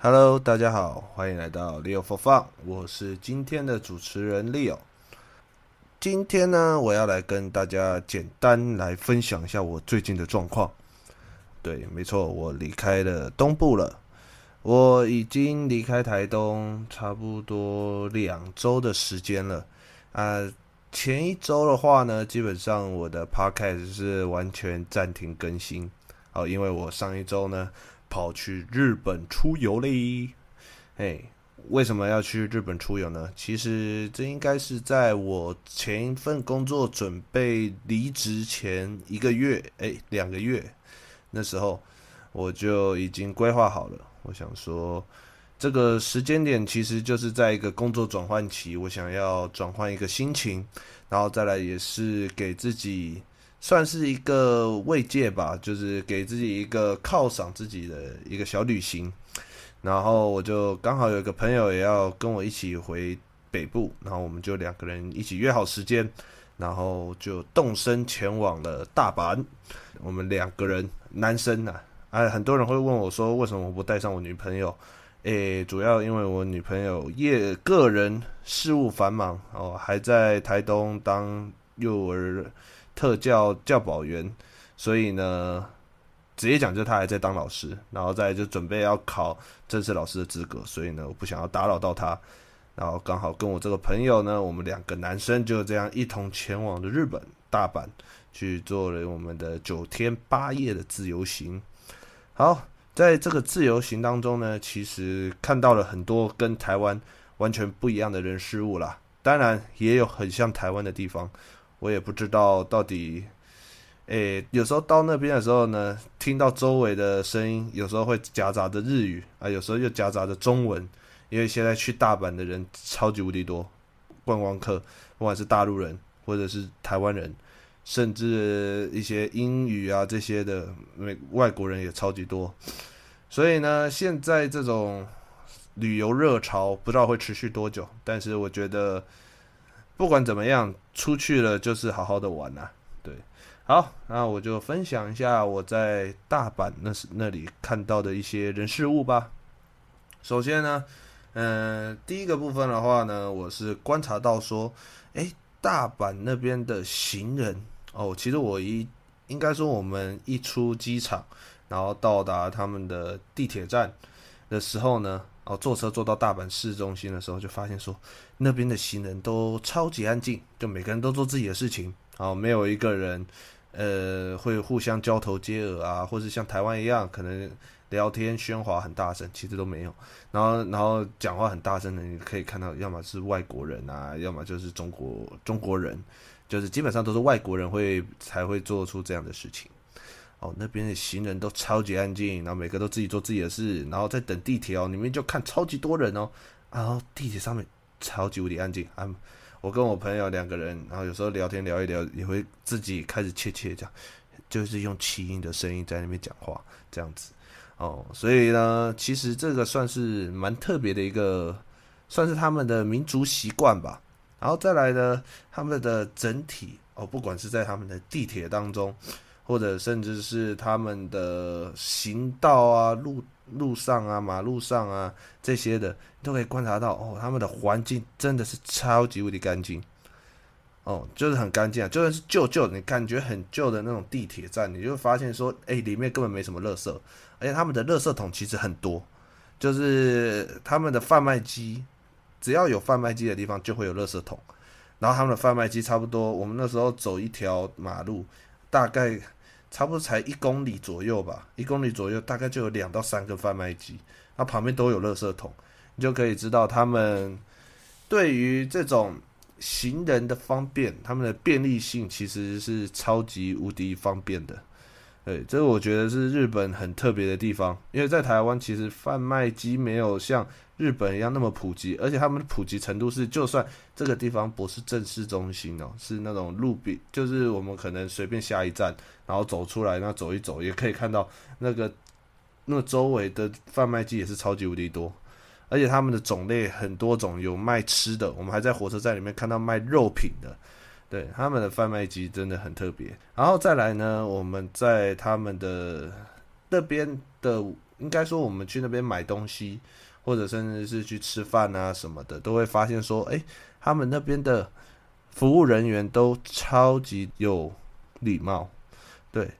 Hello，大家好，欢迎来到 Leo for Fun，我是今天的主持人 Leo。今天呢，我要来跟大家简单来分享一下我最近的状况。对，没错，我离开了东部了。我已经离开台东差不多两周的时间了。啊，前一周的话呢，基本上我的 Podcast 是完全暂停更新。好，因为我上一周呢跑去日本出游嘞。哎，为什么要去日本出游呢？其实这应该是在我前一份工作准备离职前一个月，哎，两个月。那时候我就已经规划好了，我想说，这个时间点其实就是在一个工作转换期，我想要转换一个心情，然后再来也是给自己算是一个慰藉吧，就是给自己一个犒赏自己的一个小旅行。然后我就刚好有一个朋友也要跟我一起回北部，然后我们就两个人一起约好时间，然后就动身前往了大阪。我们两个人。男生呐、啊，哎，很多人会问我说，为什么我不带上我女朋友？诶，主要因为我女朋友业个人事务繁忙哦，还在台东当幼儿特教教保员，所以呢，直接讲就他还在当老师，然后再就准备要考正式老师的资格，所以呢，我不想要打扰到他，然后刚好跟我这个朋友呢，我们两个男生就这样一同前往了日本大阪。去做了我们的九天八夜的自由行。好，在这个自由行当中呢，其实看到了很多跟台湾完全不一样的人事物啦。当然，也有很像台湾的地方。我也不知道到底，诶，有时候到那边的时候呢，听到周围的声音，有时候会夹杂着日语啊，有时候又夹杂着中文。因为现在去大阪的人超级无敌多，观光客，不管是大陆人或者是台湾人。甚至一些英语啊这些的美外国人也超级多，所以呢，现在这种旅游热潮不知道会持续多久，但是我觉得不管怎么样，出去了就是好好的玩呐。对，好，那我就分享一下我在大阪那是那里看到的一些人事物吧。首先呢，嗯、第一个部分的话呢，我是观察到说，诶，大阪那边的行人。哦，其实我一应该说，我们一出机场，然后到达他们的地铁站的时候呢，哦，坐车坐到大阪市中心的时候，就发现说，那边的行人都超级安静，就每个人都做自己的事情，哦，没有一个人，呃，会互相交头接耳啊，或是像台湾一样，可能聊天喧哗很大声，其实都没有。然后，然后讲话很大声的，你可以看到，要么是外国人啊，要么就是中国中国人。就是基本上都是外国人会才会做出这样的事情，哦，那边的行人都超级安静，然后每个都自己做自己的事，然后在等地铁哦，里面就看超级多人哦，然后地铁上面超级无敌安静。啊，我跟我朋友两个人，然后有时候聊天聊一聊，也会自己开始窃窃这样，就是用气音的声音在那边讲话这样子，哦，所以呢，其实这个算是蛮特别的一个，算是他们的民族习惯吧。然后再来呢，他们的整体哦，不管是在他们的地铁当中，或者甚至是他们的行道啊、路路上啊、马路上啊这些的，都可以观察到哦，他们的环境真的是超级无敌干净哦，就是很干净啊，就算是旧旧，你感觉很旧的那种地铁站，你就会发现说，哎，里面根本没什么垃圾，而且他们的垃圾桶其实很多，就是他们的贩卖机。只要有贩卖机的地方，就会有垃圾桶。然后他们的贩卖机差不多，我们那时候走一条马路，大概差不多才一公里左右吧，一公里左右大概就有两到三个贩卖机，那旁边都有垃圾桶，你就可以知道他们对于这种行人的方便，他们的便利性其实是超级无敌方便的。对，这个我觉得是日本很特别的地方，因为在台湾其实贩卖机没有像日本一样那么普及，而且他们的普及程度是，就算这个地方不是正式中心哦，是那种路边，就是我们可能随便下一站，然后走出来，那走一走也可以看到那个那周围的贩卖机也是超级无敌多，而且他们的种类很多种，有卖吃的，我们还在火车站里面看到卖肉品的。对，他们的贩卖机真的很特别，然后再来呢，我们在他们的那边的应该说我们去那边买东西，或者甚至是去吃饭啊什么的，都会发现说，哎，他们那边的服务人员都超级有礼貌。对，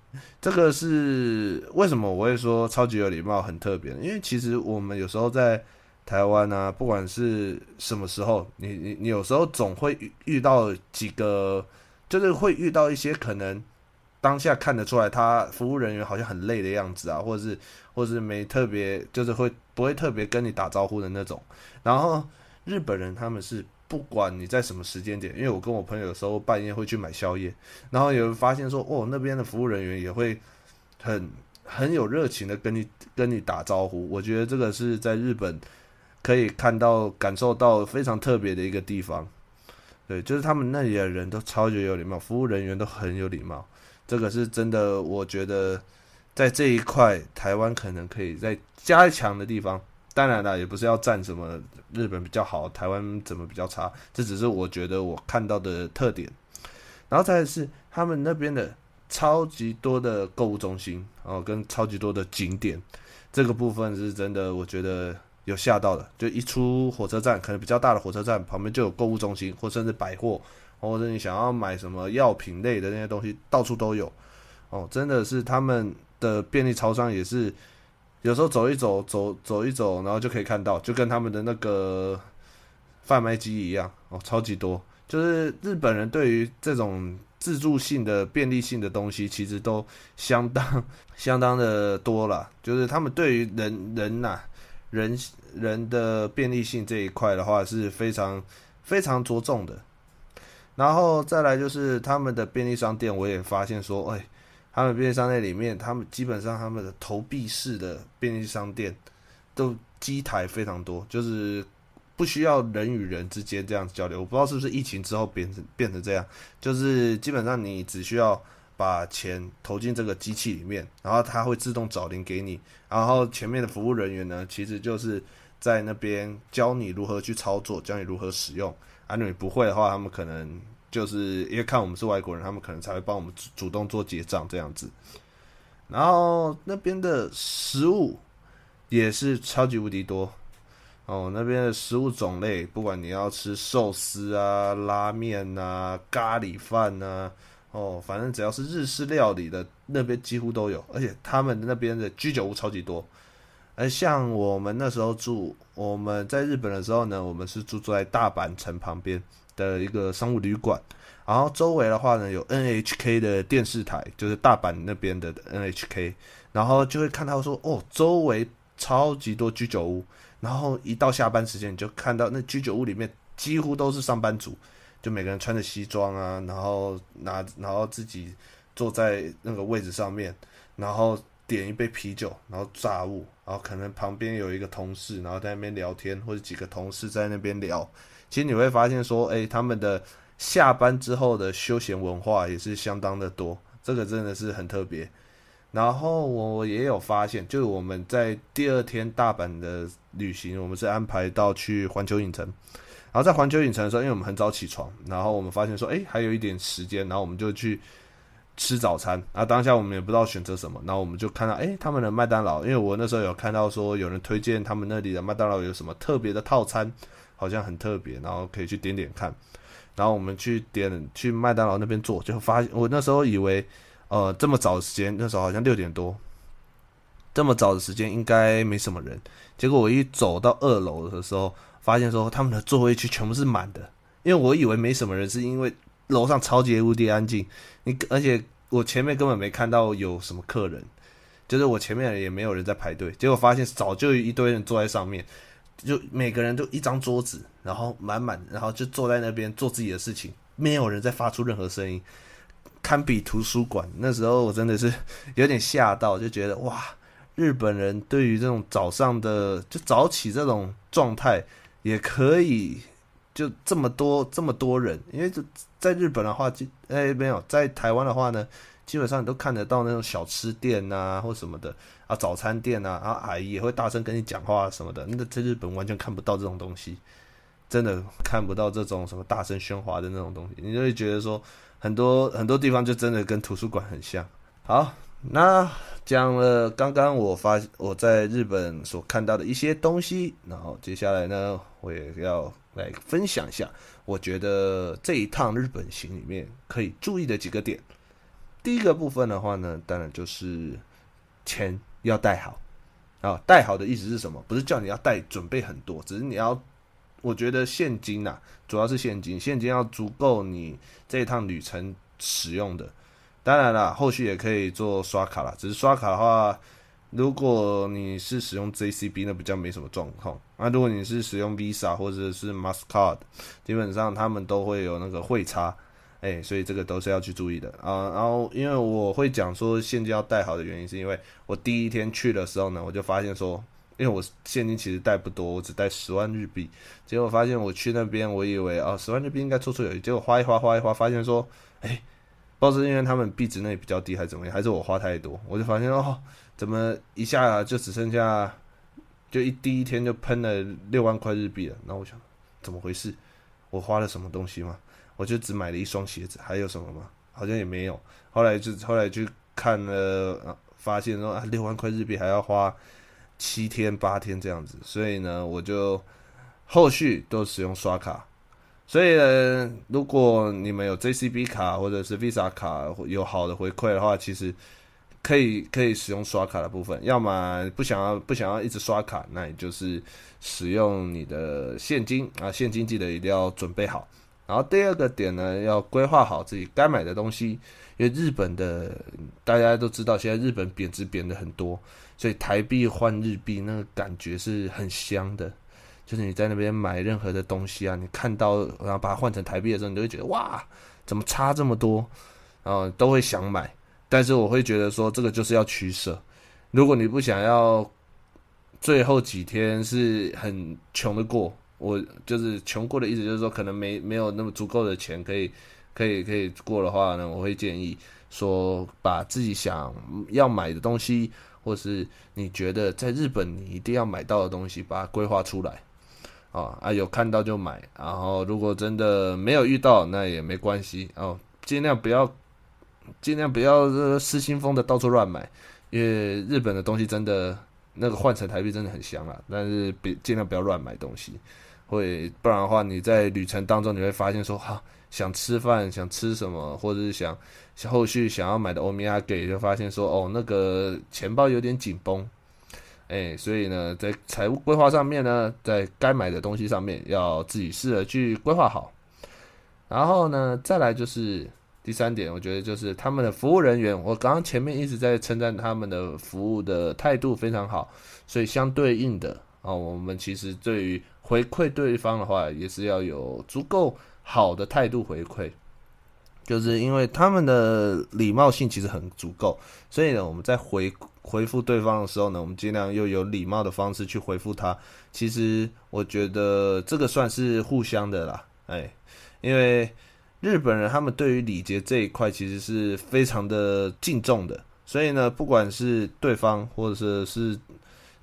这个是为什么我会说超级有礼貌，很特别？因为其实我们有时候在台湾啊，不管是什么时候，你你你有时候总会遇遇到几个，就是会遇到一些可能当下看得出来他服务人员好像很累的样子啊，或者是或者是没特别，就是会不会特别跟你打招呼的那种。然后日本人他们是。不管你在什么时间点，因为我跟我朋友有时候半夜会去买宵夜，然后也会发现说，哦，那边的服务人员也会很很有热情的跟你跟你打招呼。我觉得这个是在日本可以看到感受到非常特别的一个地方。对，就是他们那里的人都超级有礼貌，服务人员都很有礼貌。这个是真的，我觉得在这一块台湾可能可以再加强的地方。当然了，也不是要赞什么日本比较好，台湾怎么比较差，这只是我觉得我看到的特点。然后再是他们那边的超级多的购物中心，哦，跟超级多的景点，这个部分是真的，我觉得有吓到的。就一出火车站，可能比较大的火车站旁边就有购物中心，或甚至百货，或者你想要买什么药品类的那些东西，到处都有。哦，真的是他们的便利超商也是。有时候走一走，走走一走，然后就可以看到，就跟他们的那个贩卖机一样哦，超级多。就是日本人对于这种自助性的便利性的东西，其实都相当 相当的多了。就是他们对于人人呐、人人的便利性这一块的话，是非常非常着重的。然后再来就是他们的便利商店，我也发现说，哎。他们便利商店里面，他们基本上他们的投币式的便利商店都机台非常多，就是不需要人与人之间这样子交流。我不知道是不是疫情之后变成变成这样，就是基本上你只需要把钱投进这个机器里面，然后它会自动找零给你，然后前面的服务人员呢，其实就是在那边教你如何去操作，教你如何使用。啊，如果你不会的话，他们可能。就是因为看我们是外国人，他们可能才会帮我们主主动做结账这样子。然后那边的食物也是超级无敌多哦，那边的食物种类，不管你要吃寿司啊、拉面啊、咖喱饭啊，哦，反正只要是日式料理的，那边几乎都有。而且他们那边的居酒屋超级多。而像我们那时候住，我们在日本的时候呢，我们是住在大阪城旁边。的一个商务旅馆，然后周围的话呢，有 NHK 的电视台，就是大阪那边的 NHK，然后就会看到说，哦，周围超级多居酒屋，然后一到下班时间，你就看到那居酒屋里面几乎都是上班族，就每个人穿着西装啊，然后拿，然后自己坐在那个位置上面，然后点一杯啤酒，然后炸物，然后可能旁边有一个同事，然后在那边聊天，或者几个同事在那边聊。其实你会发现说，哎，他们的下班之后的休闲文化也是相当的多，这个真的是很特别。然后我也有发现，就是我们在第二天大阪的旅行，我们是安排到去环球影城。然后在环球影城的时候，因为我们很早起床，然后我们发现说，哎，还有一点时间，然后我们就去吃早餐。啊，当下我们也不知道选择什么，然后我们就看到，哎，他们的麦当劳，因为我那时候有看到说有人推荐他们那里的麦当劳有什么特别的套餐。好像很特别，然后可以去点点看。然后我们去点去麦当劳那边坐，就发现我那时候以为，呃，这么早的时间，那时候好像六点多，这么早的时间应该没什么人。结果我一走到二楼的时候，发现说他们的座位区全部是满的。因为我以为没什么人，是因为楼上超级无敌安静。你而且我前面根本没看到有什么客人，就是我前面也没有人在排队。结果发现早就一堆人坐在上面。就每个人都一张桌子，然后满满，然后就坐在那边做自己的事情，没有人在发出任何声音，堪比图书馆。那时候我真的是有点吓到，就觉得哇，日本人对于这种早上的就早起这种状态也可以就这么多这么多人，因为就在日本的话，就哎没有在台湾的话呢。基本上你都看得到那种小吃店呐、或什么的啊，早餐店呐，啊阿姨也会大声跟你讲话什么的。那在日本完全看不到这种东西，真的看不到这种什么大声喧哗的那种东西，你就会觉得说很多很多地方就真的跟图书馆很像。好，那讲了刚刚我发我在日本所看到的一些东西，然后接下来呢，我也要来分享一下，我觉得这一趟日本行里面可以注意的几个点。第一个部分的话呢，当然就是钱要带好啊，带好的意思是什么？不是叫你要带准备很多，只是你要，我觉得现金呐，主要是现金，现金要足够你这一趟旅程使用的。当然了，后续也可以做刷卡了。只是刷卡的话，如果你是使用 JCB，那比较没什么状况。那如果你是使用 Visa 或者是 m a s t c a r d 基本上他们都会有那个汇差，哎、所以这个都是要去注意的啊。然后，因为我会讲说现金要带好的原因，是因为我第一天去的时候呢，我就发现说，因为我现金其实带不多，我只带十万日币。结果发现我去那边，我以为啊，十万日币应该绰绰有余，结果花一花，花一花，发现说，哎、不知道是因为他们币值那里比较低，还是怎么样，还是我花太多，我就发现哦，怎么一下就只剩下，就一第一天就喷了六万块日币了。那我想，怎么回事？我花了什么东西吗？我就只买了一双鞋子，还有什么吗？好像也没有。后来就后来去看了，发现说啊，六万块日币还要花七天八天这样子，所以呢，我就后续都使用刷卡。所以呢，如果你们有 JCB 卡或者是 Visa 卡有好的回馈的话，其实可以可以使用刷卡的部分。要么不想要不想要一直刷卡，那也就是使用你的现金啊，现金记得一定要准备好。然后第二个点呢，要规划好自己该买的东西，因为日本的大家都知道，现在日本贬值贬的很多，所以台币换日币那个感觉是很香的。就是你在那边买任何的东西啊，你看到然后把它换成台币的时候，你就会觉得哇，怎么差这么多？然后都会想买。但是我会觉得说，这个就是要取舍。如果你不想要最后几天是很穷的过，我就是穷过的意思，就是说可能没没有那么足够的钱可以可以可以过的话呢，我会建议说，把自己想要买的东西，或是你觉得在日本你一定要买到的东西，把它规划出来。啊啊，有看到就买，然后如果真的没有遇到，那也没关系哦，尽量不要，尽量不要失心疯的到处乱买，因为日本的东西真的那个换成台币真的很香啊，但是别尽量不要乱买东西，会不然的话你在旅程当中你会发现说哈、啊，想吃饭想吃什么，或者是想后续想要买的欧米茄给，就发现说哦那个钱包有点紧绷。哎，所以呢，在财务规划上面呢，在该买的东西上面要自己试着去规划好。然后呢，再来就是第三点，我觉得就是他们的服务人员。我刚刚前面一直在称赞他们的服务的态度非常好，所以相对应的啊，我们其实对于回馈对方的话，也是要有足够好的态度回馈。就是因为他们的礼貌性其实很足够，所以呢，我们在回回复对方的时候呢，我们尽量又有礼貌的方式去回复他。其实我觉得这个算是互相的啦，哎，因为日本人他们对于礼节这一块其实是非常的敬重的，所以呢，不管是对方或者是是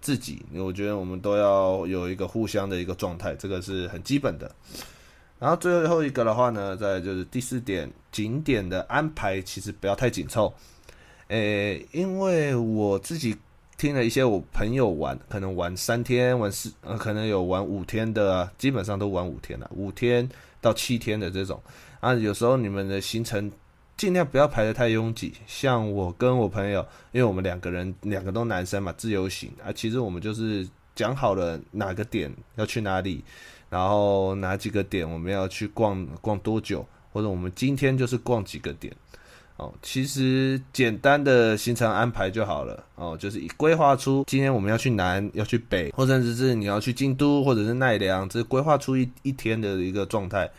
自己，我觉得我们都要有一个互相的一个状态，这个是很基本的。然后最后一个的话呢，再就是第四点，景点的安排其实不要太紧凑。诶，因为我自己听了一些我朋友玩，可能玩三天，玩四，呃，可能有玩五天的，基本上都玩五天了，五天到七天的这种啊。有时候你们的行程尽量不要排得太拥挤。像我跟我朋友，因为我们两个人两个都男生嘛，自由行啊，其实我们就是讲好了哪个点要去哪里。然后哪几个点我们要去逛逛多久，或者我们今天就是逛几个点哦。其实简单的行程安排就好了哦，就是以规划出今天我们要去南要去北，或甚至是你要去京都或者是奈良，这规划出一一天的一个状态。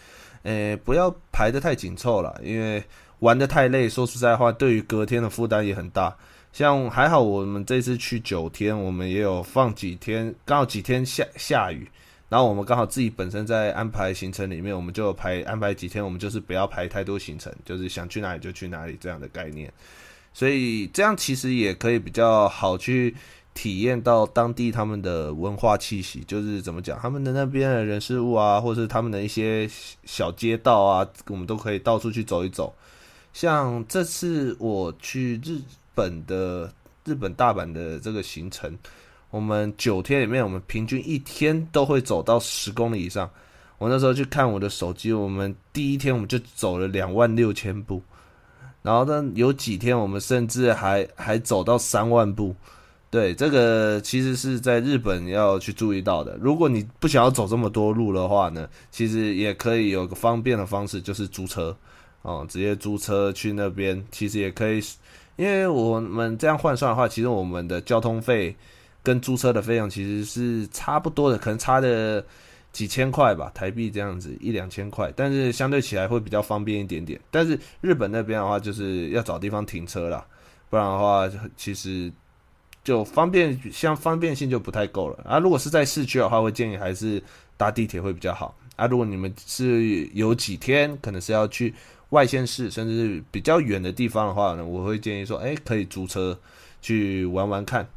诶，不要排得太紧凑了，因为玩得太累，说实在话，对于隔天的负担也很大。像还好我们这次去九天，我们也有放几天，刚好几天下下雨。然后我们刚好自己本身在安排行程里面，我们就排安排几天，我们就是不要排太多行程，就是想去哪里就去哪里这样的概念。所以这样其实也可以比较好去体验到当地他们的文化气息，就是怎么讲，他们的那边的人事物啊，或是他们的一些小街道啊，我们都可以到处去走一走。像这次我去日本的日本大阪的这个行程，我们九天里面，我们平均一天都会走到十公里以上。我那时候去看我的手机，我们第一天我们就走了两万六千步，然后呢，有几天我们甚至还还走到三万步。对，这个其实是在日本要去注意到的。如果你不想要走这么多路的话呢，其实也可以有个方便的方式，就是租车哦，直接租车去那边，其实也可以。因为我们这样换算的话，其实我们的交通费跟租车的费用其实是差不多的，可能差的。几千块吧，台币这样子一两千块，但是相对起来会比较方便一点点。但是日本那边的话，就是要找地方停车啦，不然的话，其实就方便，像方便性就不太够了啊。如果是在市区的话，会建议还是搭地铁会比较好啊。如果你们是有几天可能是要去外县市，甚至是比较远的地方的话呢，我会建议说，哎，可以租车去玩玩看。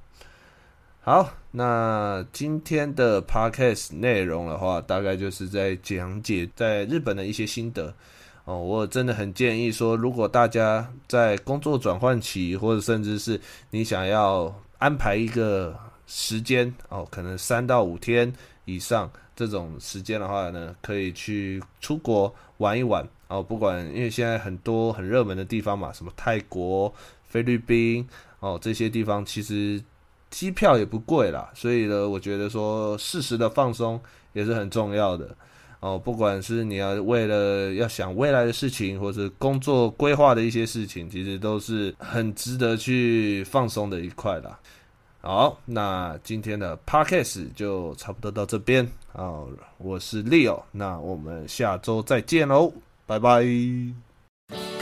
好，那今天的 podcast 内容的话，大概就是在讲解在日本的一些心得哦。我真的很建议说，如果大家在工作转换期，或者甚至是你想要安排一个时间哦，可能三到五天以上这种时间的话呢，可以去出国玩一玩哦。不管因为现在很多很热门的地方嘛，什么泰国、菲律宾哦，这些地方其实。机票也不贵啦，所以呢，我觉得说适时的放松也是很重要的哦。不管是你要为了要想未来的事情，或是工作规划的一些事情，其实都是很值得去放松的一块啦。好，那今天的 Podcast 就差不多到这边啊。我是 Leo，那我们下周再见喽，拜拜。